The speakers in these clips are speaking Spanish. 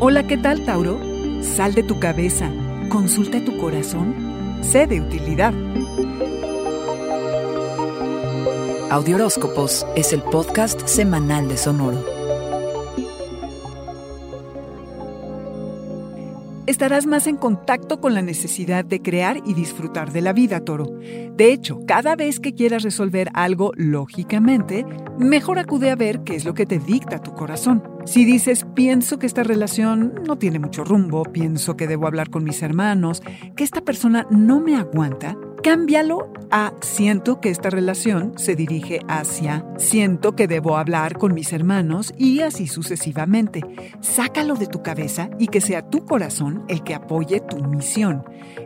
Hola, ¿qué tal, Tauro? Sal de tu cabeza, consulta tu corazón, sé de utilidad. Audioróscopos es el podcast semanal de Sonoro. Estarás más en contacto con la necesidad de crear y disfrutar de la vida, Toro. De hecho, cada vez que quieras resolver algo lógicamente, mejor acude a ver qué es lo que te dicta tu corazón. Si dices, pienso que esta relación no tiene mucho rumbo, pienso que debo hablar con mis hermanos, que esta persona no me aguanta, Cámbialo a siento que esta relación se dirige hacia siento que debo hablar con mis hermanos y así sucesivamente. Sácalo de tu cabeza y que sea tu corazón el que apoye tu misión.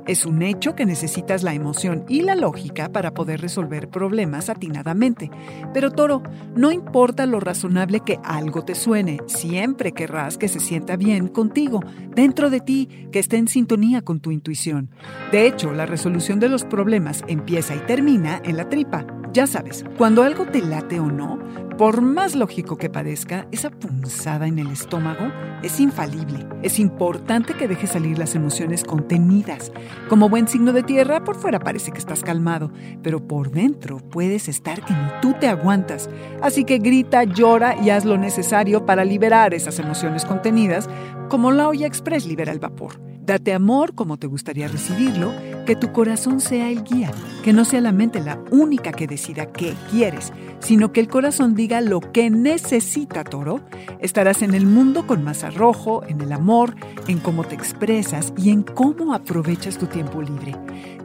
Es un hecho que necesitas la emoción y la lógica para poder resolver problemas atinadamente. Pero Toro, no importa lo razonable que algo te suene, siempre querrás que se sienta bien contigo, dentro de ti, que esté en sintonía con tu intuición. De hecho, la resolución de los problemas empieza y termina en la tripa. Ya sabes, cuando algo te late o no, por más lógico que parezca, esa punzada en el estómago es infalible. Es importante que dejes salir las emociones contenidas. Como buen signo de tierra, por fuera parece que estás calmado, pero por dentro puedes estar que ni tú te aguantas. Así que grita, llora y haz lo necesario para liberar esas emociones contenidas, como la olla express libera el vapor. Date amor como te gustaría recibirlo, que tu corazón sea el guía, que no sea la mente la única que decida qué quieres, sino que el corazón diga lo que necesita, toro. Estarás en el mundo con más arrojo, en el amor, en cómo te expresas y en cómo aprovechas tu tiempo libre.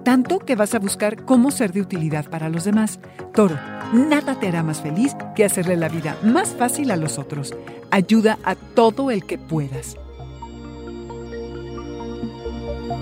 Tanto que vas a buscar cómo ser de utilidad para los demás. Toro, nada te hará más feliz que hacerle la vida más fácil a los otros. Ayuda a todo el que puedas.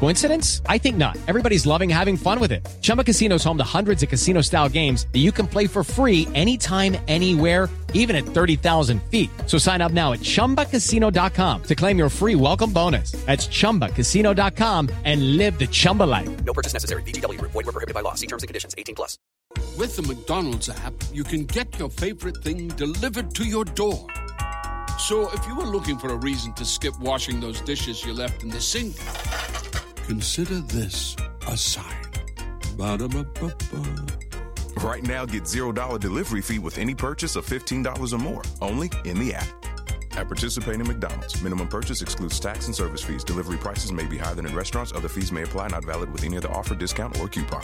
Coincidence? I think not. Everybody's loving having fun with it. Chumba Casino is home to hundreds of casino style games that you can play for free anytime, anywhere, even at 30,000 feet. So sign up now at chumbacasino.com to claim your free welcome bonus. That's chumbacasino.com and live the Chumba life. No purchase necessary. VGW Group. Void were prohibited by law. See terms and conditions. 18 plus. With the McDonald's app, you can get your favorite thing delivered to your door. So if you were looking for a reason to skip washing those dishes you left in the sink, consider this a sign. Ba-da-ba-ba-ba. Right now, get $0 delivery fee with any purchase of $15 or more, only in the app. At participating McDonald's, minimum purchase excludes tax and service fees. Delivery prices may be higher than in restaurants. Other fees may apply, not valid with any other offer, discount, or coupon.